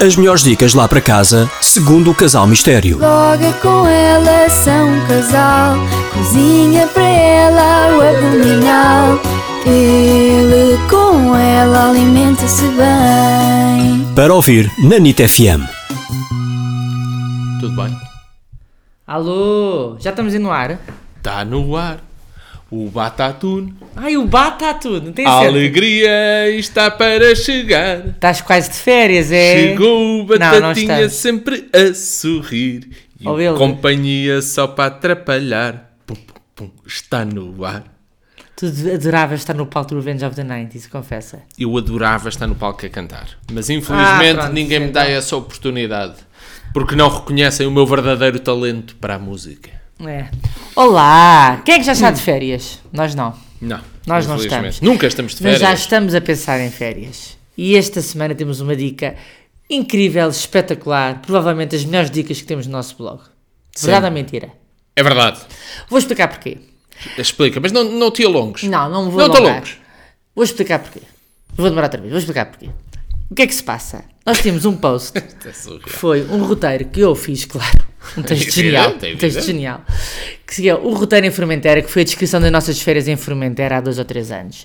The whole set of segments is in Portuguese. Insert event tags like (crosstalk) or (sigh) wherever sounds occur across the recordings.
As melhores dicas lá para casa, segundo o Casal Mistério. Logo é com ela são um casal. Cozinha para ela o abdominal. Ele com ela alimenta-se bem. Para ouvir na NIT FM. Tudo bem? Alô, já estamos aí no ar? Está no ar. O Batatune. Ai, o bata tudo, não tem A alegria está para chegar. Estás quase de férias, é? Chegou o Não, não Batatinha estamos. sempre a sorrir. E Oh, companhia só para atrapalhar. Pum, pum, pum, está no ar. Tu adoravas estar no palco do Revenge of the 90s, confessa. Eu adorava estar no palco a cantar. Mas infelizmente Ah, pronto, ninguém me dá essa oportunidade. Porque não reconhecem o meu verdadeiro talento para a música. É. Olá! Quem é que já está de férias? Nós não. Não. Nós não estamos. Nunca estamos de Mas férias. já estamos a pensar em férias. E esta semana temos uma dica incrível, espetacular, provavelmente as melhores dicas que temos no nosso blog. Verdade ou mentira? É verdade. Vou explicar porquê. Explica, mas não, não te alongues. Não, não vou Não te alongar. alongues. Vou explicar porquê. Vou demorar outra vez, vou explicar porquê. O que é que se passa? Nós tínhamos um post (laughs) É que foi um roteiro que eu fiz, claro. Um texto Tem genial. tem Um texto genial. Que seguia o roteiro em Formentera, que foi a descrição das nossas férias em Formentera há dois ou três anos.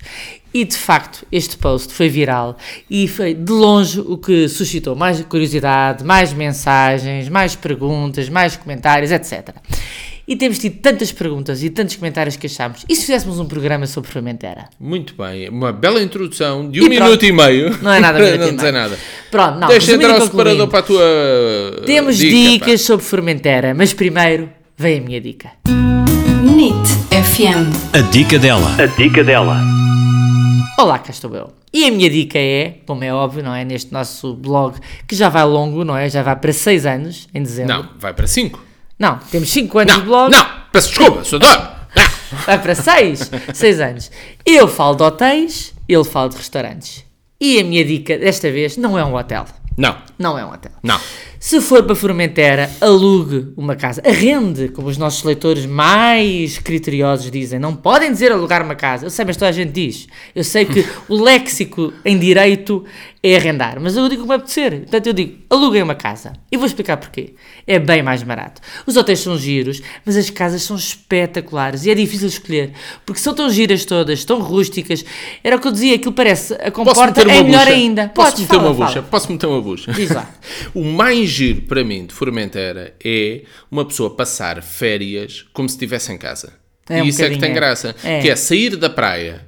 E de facto, este post foi viral e foi de longe o que suscitou mais curiosidade, mais mensagens, mais perguntas, mais comentários, etc. E temos tido tantas perguntas e tantos comentários que achámos. E se fizéssemos um programa sobre Formentera? Muito bem, uma bela introdução de um E minuto pronto. e meio. Não é nada para (laughs) não dizer nada. Pronto, não. Deixa entrar o separador para a tua. (laughs) Temos dica, dicas sobre Formentera, mas primeiro vem a minha dica. NIT FM. A dica dela. A dica dela. Olá, cá estou eu. E a minha dica é, como é óbvio, não é? Neste nosso blog, que já vai longo, não é? Já vai para 6 anos, em pá. dezembro. Não, vai para 5. Não, temos 5 anos Não, de blog. não, peço desculpa, sou dono. Não. Vai para 6. 6 anos. Eu falo de hotéis, ele fala de restaurantes. E a minha dica desta vez não é um hotel. Não, Não é um hotel. não. Se for para Formentera, alugue uma casa. Arrende, como os nossos leitores mais criteriosos dizem. Não podem dizer alugar uma casa. Eu sei, mas toda a gente diz. Eu sei que (laughs) o léxico em direito é arrendar. Mas eu digo como apetecer. Portanto, eu digo, aluguem uma casa. E vou explicar porquê. É bem mais barato. Os hotéis são giros, mas as casas são espetaculares. E é difícil escolher. Porque são tão giras todas, tão rústicas. Era o que eu dizia, aquilo parece... A comporta é melhor bucha? ainda. Posso Podes, meter fala, uma fala. bucha? Posso meter uma bucha? Diz lá. (laughs) o mais giro para mim de Formentera é uma pessoa passar férias como se estivesse em casa. É e um isso é que tem é. graça. É. Que é sair da praia,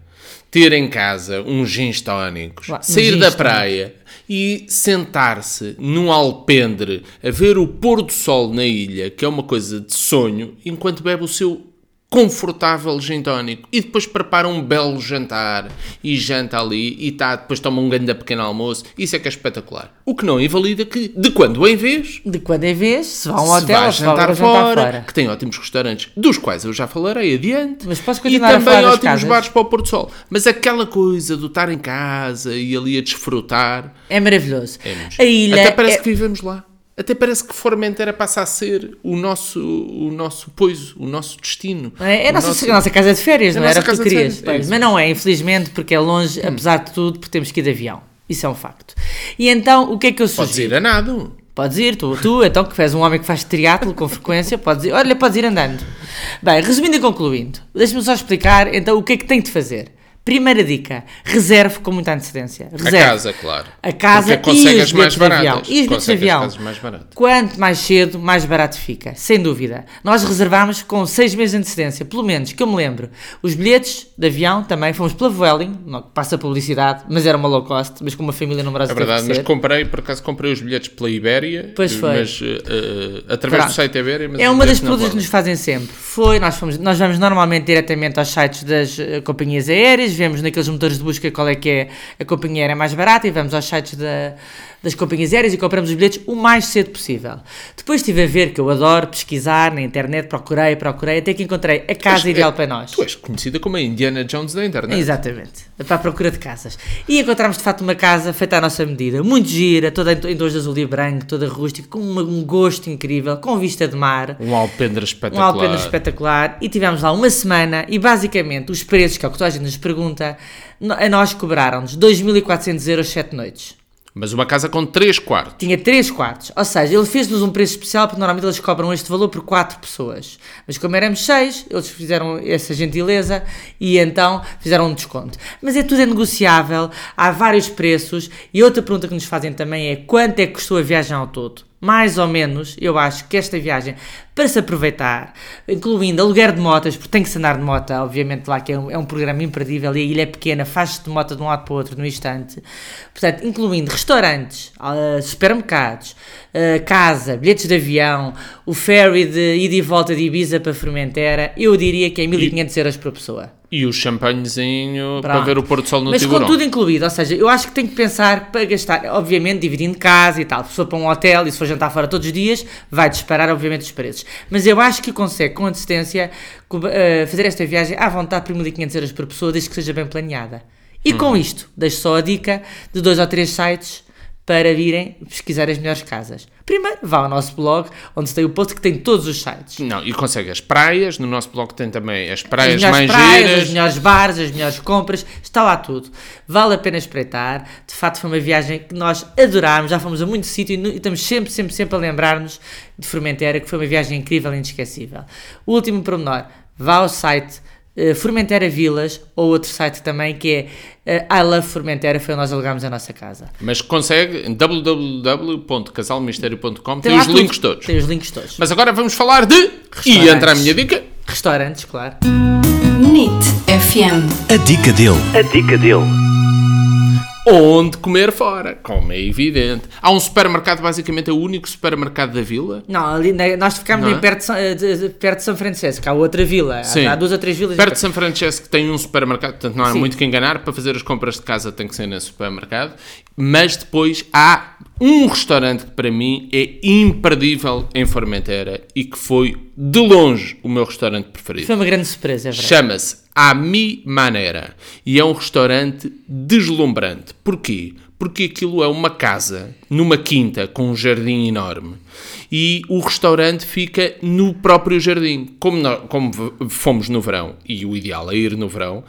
ter em casa uns gins tónicos, Lá, sair da praia e sentar-se num alpendre a ver o pôr do sol na ilha, que é uma coisa de sonho, enquanto bebe o seu confortável gin tónico e depois prepara um belo jantar e janta ali e tá, depois toma um grande pequeno almoço. Isso é que é espetacular. O que não invalida que de quando em vez De quando em vez, se vá a um hotel, se jantar, a fora, jantar fora. que tem ótimos restaurantes dos quais eu já falarei adiante Mas posso e continuar a também falar das ótimos bares para o Porto Sol. Mas aquela coisa do estar em casa e ali a desfrutar É maravilhoso. é a ilha até parece é- que vivemos lá até parece que Formentera passa a ser o nosso, o nosso poiso, o nosso destino. é, é a nossa, nosso- a nossa casa de férias, É não era o que tu querias. férias, é mas não é, infelizmente, porque é longe, apesar de tudo, porque temos que ir de avião. Isso é um facto. E então, o que é que eu Podes sugiro? ir a nada. Podes ir, tu, tu, então que és um homem que faz triatlo com frequência, podes ir, olha, podes ir andando. Bem, resumindo e concluindo, deixa-me só explicar então o que é que tem de fazer. Primeira dica, reserve com muita antecedência. Reserve. A casa, claro. A casa Porque e os mais bilhetes de avião. baratas. E os bilhetes de avião. mais. Quanto mais cedo, mais barato fica, sem dúvida. Nós reservámos com seis meses de antecedência, pelo menos, que eu me lembro. Os bilhetes de avião também fomos pela Vueling, passa publicidade, mas era uma low cost, mas com uma família numerosa É verdade, mas comprei, por acaso comprei os bilhetes pela Ibéria. Pois foi. Mas eh, eh, através do Pronto. site da Ibéria. Mas É uma das perguntas que nos fazem sempre. Foi, nós, fomos, nós vamos normalmente diretamente aos sites das eh, companhias aéreas, vemos naqueles motores de busca qual é que é a companhia aérea mais barata e vamos aos sites da, das companhias aéreas e compramos os bilhetes o mais cedo possível. Depois estive a ver, que eu adoro pesquisar na internet, procurei, procurei, até que encontrei a casa és- ideal é- para nós. Tu és conhecida como a Indiana Jones da internet. Exatamente, para a procura de casas. E encontramos de facto uma casa feita à nossa medida, muito gira, toda em, tons de azul e branco, toda rústica, com um gosto incrível, com vista de mar. Um alpendre Um espetacular. alpendre espetacular e tivemos lá uma semana e basicamente os preços, que é o que toda a gente nos pergunta, a nós cobraram-nos 2.400 euros 7 noites. Mas uma casa com 3 quartos. Tinha 3 quartos. Ou seja, ele fez-nos um preço especial porque normalmente eles cobram este valor por 4 pessoas. Mas como éramos 6, eles fizeram essa gentileza e então fizeram um desconto. Mas é tudo é negociável, há vários preços. E outra pergunta que nos fazem também é quanto é que custou a viagem ao todo? Mais ou menos, eu acho que esta viagem, para se aproveitar, incluindo aluguer de motas, porque tem que se andar de moto, obviamente lá que é um, é um programa imperdível e a ilha é pequena, faz-se de moto de um lado para o outro no instante. Portanto, incluindo restaurantes, uh, supermercados, uh, casa, bilhetes de avião, o ferry de ida e volta de Ibiza para Formentera, eu diria que é 1500 euros por pessoa. E o champanhezinho para Pronto. ver o pôr do sol no Mas tiburão. com tudo incluído, ou seja, eu acho que tem que pensar para gastar, obviamente, dividindo casa e tal. Se for para um hotel e se for jantar fora todos os dias, vai disparar, obviamente, os preços. Mas eu acho que consegue, com antecedência, eh, fazer esta viagem à vontade por 1500 euros por pessoa, desde que seja bem planeada. E Hum. com isto, deixo só a dica de dois ou três sites para virem pesquisar as melhores casas. Primeiro, vá ao nosso blog, onde tem o post que tem todos os sites. Não, e consegue as praias. No nosso blog tem também as As praias melhores mais praias, giras. os melhores bares, as melhores compras, está lá tudo. Vale a pena espreitar. De facto, foi uma viagem que nós adorámos. Já fomos a muito sítio e e estamos sempre, sempre, sempre a lembrar-nos de Formentera, que foi uma viagem incrível e inesquecível. O último pormenor, vá ao site eh, Formentera Vilas ou outro site também que é eh, I Love Formentera, foi onde nós alugámos a nossa casa. Mas consegue www.casalmistério.com tem, lá os tudo. links todos. Tem os links todos. Mas agora vamos falar de. E entra a minha dica. Restaurantes, claro. NIT FM. A dica dele. Onde comer fora, como é evidente. Há um supermercado, basicamente é o único supermercado da vila. Não, ali, na- nós ficámos ali é? perto de, São- eh, perto de São Francisco, há outra vila, há- Sim. há duas ou três vilas. Perto de São Francesco tem um supermercado, portanto não há Sim. muito que enganar. Para fazer as compras de casa tem que ser nesse supermercado. Mas depois há um restaurante que para mim é imperdível em Formentera e que foi de longe o meu restaurante preferido. Foi uma grande surpresa, é verdade. Chama-se A Mi Manera e é um restaurante deslumbrante. Porquê? Porque aquilo é uma casa numa quinta com um jardim enorme e o restaurante fica no próprio jardim. Como, nó- como fomos no verão e o ideal é ir no verão,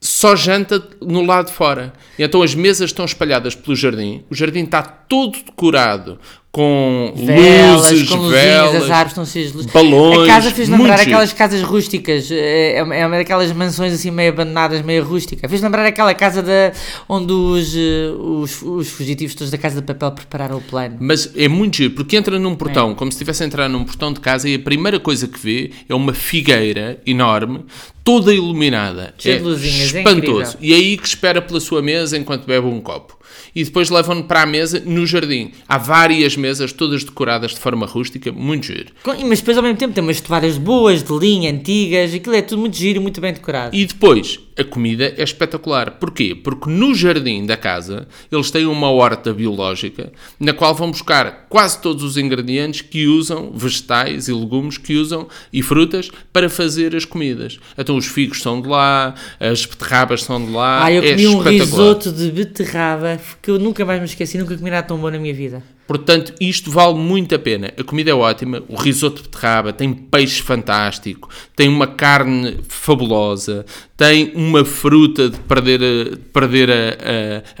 só janta no lado de fora. Então as mesas estão espalhadas pelo jardim. O jardim está todo decorado com Velas, luzes, com luzinhas, velas, as árvores estão cheias de luz. balões, A casa fez lembrar aquelas casas rústicas, é, é uma é uma daquelas mansões assim meio abandonadas, meio rústica. Fez lembrar aquela casa da, onde os, eh, os, os fugitivos todos da Casa de Papel prepararam o plano. Mas é muito giro, porque entra num É. portão, como se estivesse a entrar num portão de casa, e a primeira coisa que vê é uma figueira enorme, toda iluminada. Cheia é de luzinhas, é espantoso. incrível. e é aí que espera pela sua mesa enquanto bebe um copo. E depois levam-no para a mesa no jardim. Há várias mesas, todas decoradas de forma rústica, muito giro. Mas depois ao mesmo tempo tem umas toalhas boas, de linha, antigas, aquilo é tudo muito giro e muito bem decorado. E depois, a comida é espetacular. Porquê? Porque no jardim da casa eles têm uma horta biológica na qual vão buscar quase todos os ingredientes que usam, vegetais e legumes que usam e frutas para fazer as comidas. Então os figos são de lá, as beterrabas são de lá. Ah, eu é comi um espetacular. risoto de beterraba que eu nunca mais me esqueci, nunca comi nada tão bom na minha vida. Portanto, isto vale muito a pena. A comida é ótima, o risoto de beterraba tem peixe fantástico, tem uma carne fabulosa, tem uma fruta de perder a, de perder a,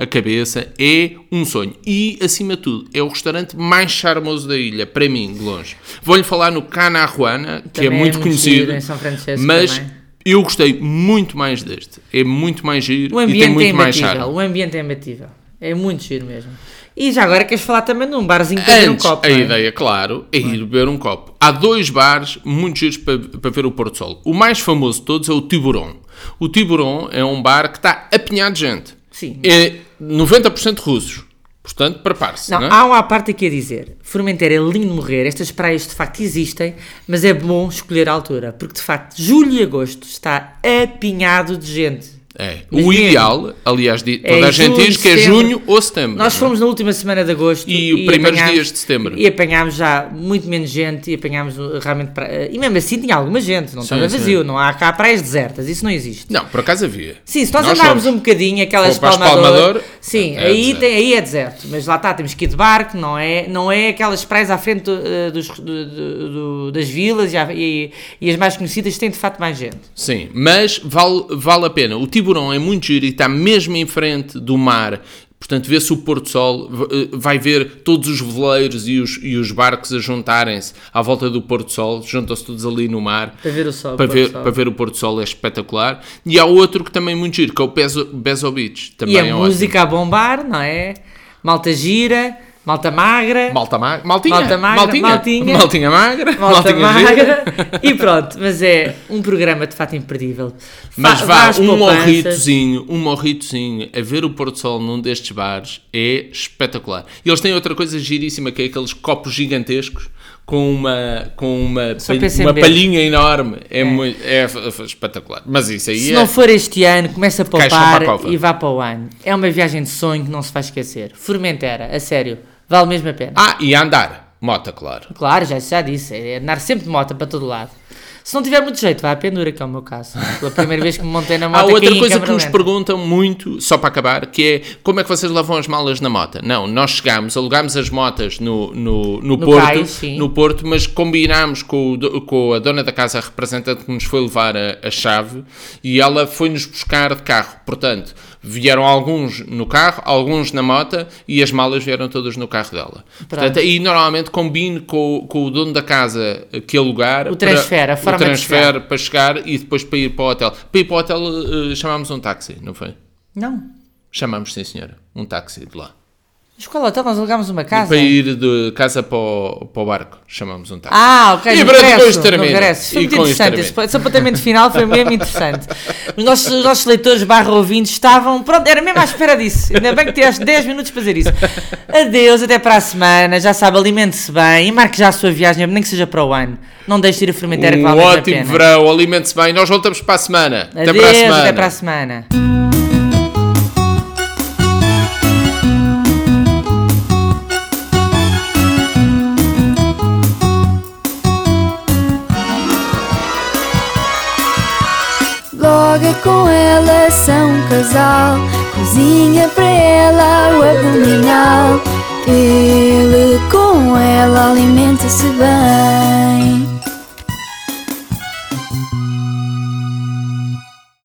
a, a cabeça. É um sonho. E, acima de tudo, é o restaurante mais charmoso da ilha, para mim, de longe. Vou-lhe falar no Cana Arruana, que Também é muito conhecido, mas também. eu gostei muito mais deste. É muito mais giro O e tem ambiente é muito mais imbatível, charme. o ambiente é imbatível. É muito giro mesmo. E já agora queres falar também de um barzinho para beber um copo, a é? ideia, claro, é ir beber um copo. Há dois bares muito giros para, para ver o pôr do sol. O mais famoso de todos é o Tiburon. O Tiburon é um bar que está apinhado de gente. Sim. É 90% russos. Portanto, prepare-se. Não, Não, é? há uma parte aqui a dizer. Formentera é lindo de morrer, estas praias de facto existem, mas é bom escolher a altura, porque de facto julho e agosto está apinhado de gente. É. Mas O ideal, aliás, di- É toda a gente diz que é junho ou setembro. Nós é? fomos na última semana de agosto E os primeiros dias de setembro. E apanhámos já muito menos gente e apanhámos uh, realmente. pra- uh, E mesmo assim tinha alguma gente, não Sim, estava sim. vazio, não há cá praias desertas, isso não existe. Não, por acaso havia. Sim, se nós, Nós andarmos fomos. um bocadinho, aquelas para Palmador, sim, é aí, deserto. tem, aí é deserto, mas lá está, temos que ir de barco, não é, não é aquelas praias à frente uh, dos, do- do- das vilas e, e- e as mais conhecidas têm de facto mais gente. Sim, mas vale, vale a pena. O É muito giro e está mesmo em frente do mar. Portanto, vê-se o pôr do sol, eh, vai ver todos os veleiros e os, e os barcos a juntarem-se à volta do pôr do sol, juntam-se todos ali no mar Para ver o sol. para ver, sol. para ver o pôr do sol é espetacular. E há outro que também é muito giro, que é o Bezo, Bezo Beach. Também E a é música a bombar, não é? Malta gira, malta magra. Malta, ma maltinha, Malta magra, maltinha, maltinha. maltinha magra, Malta magra (laughs) e pronto, mas é um programa de fato imperdível. Mas Fa- vá, um morritozinho, um morritozinho a ver o pôr do sol num destes bares é espetacular. E eles têm outra coisa giríssima que é aqueles copos gigantescos com uma, com uma, Só palh- pensa em uma palhinha enorme. É, Muito, é f- espetacular. Mas isso aí Se é. não for este ano, começa a poupar para a e vá para o ano. É uma viagem de sonho que não se vai esquecer. Formentera, a sério, vale mesmo a pena. Ah, e andar. Mota, claro. Claro, já, já disse, é andar sempre de moto para todo lado. Se não tiver muito jeito, vá à pendura, que é o meu caso. Pela primeira vez que me montei na moto, (laughs) Há outra coisa que nos lenta. perguntam muito, só para acabar, que é como é que vocês lavam as malas na moto? Não, nós chegámos, alugámos as motas no, no, no, Porto, cais, sim. no Porto, mas combinámos com, o com a dona da casa, a representante que nos foi levar a, a chave, e ela foi-nos buscar de carro. Portanto, vieram alguns no carro, alguns na moto, e as malas vieram todas no carro dela. Portanto, aí normalmente combino com, com o dono da casa que alugar O transfer, para, a forma o transfer chegar. para chegar e depois para ir para o hotel. Para ir para o hotel eh, chamámos um táxi, não foi? Não. Chamámos, sim senhora, um táxi de lá. Qual hotel? Nós alugámos uma casa. Para ir de casa para o, para o barco, chamámos um táxi. Ah, ok. E para termina. regresso. Foi muito interessante. Esse, esse apontamento final foi mesmo interessante. Os nossos, os nossos leitores barra ouvintes estavam. Pronto, era mesmo à espera disso. Ainda bem que tiveste 10 minutos para fazer isso. Adeus, até para a semana. Já sabe, alimente-se bem e marque já a sua viagem, nem que seja para o ano. Não deixe de ir a Fermenteira que um vale mesmo a ótimo verão, alimente-se bem. Nós voltamos para a semana. Adeus, até para a semana. até para a semana. Casal Cozinha para ela o abdominal. Ele com ela alimenta-se bem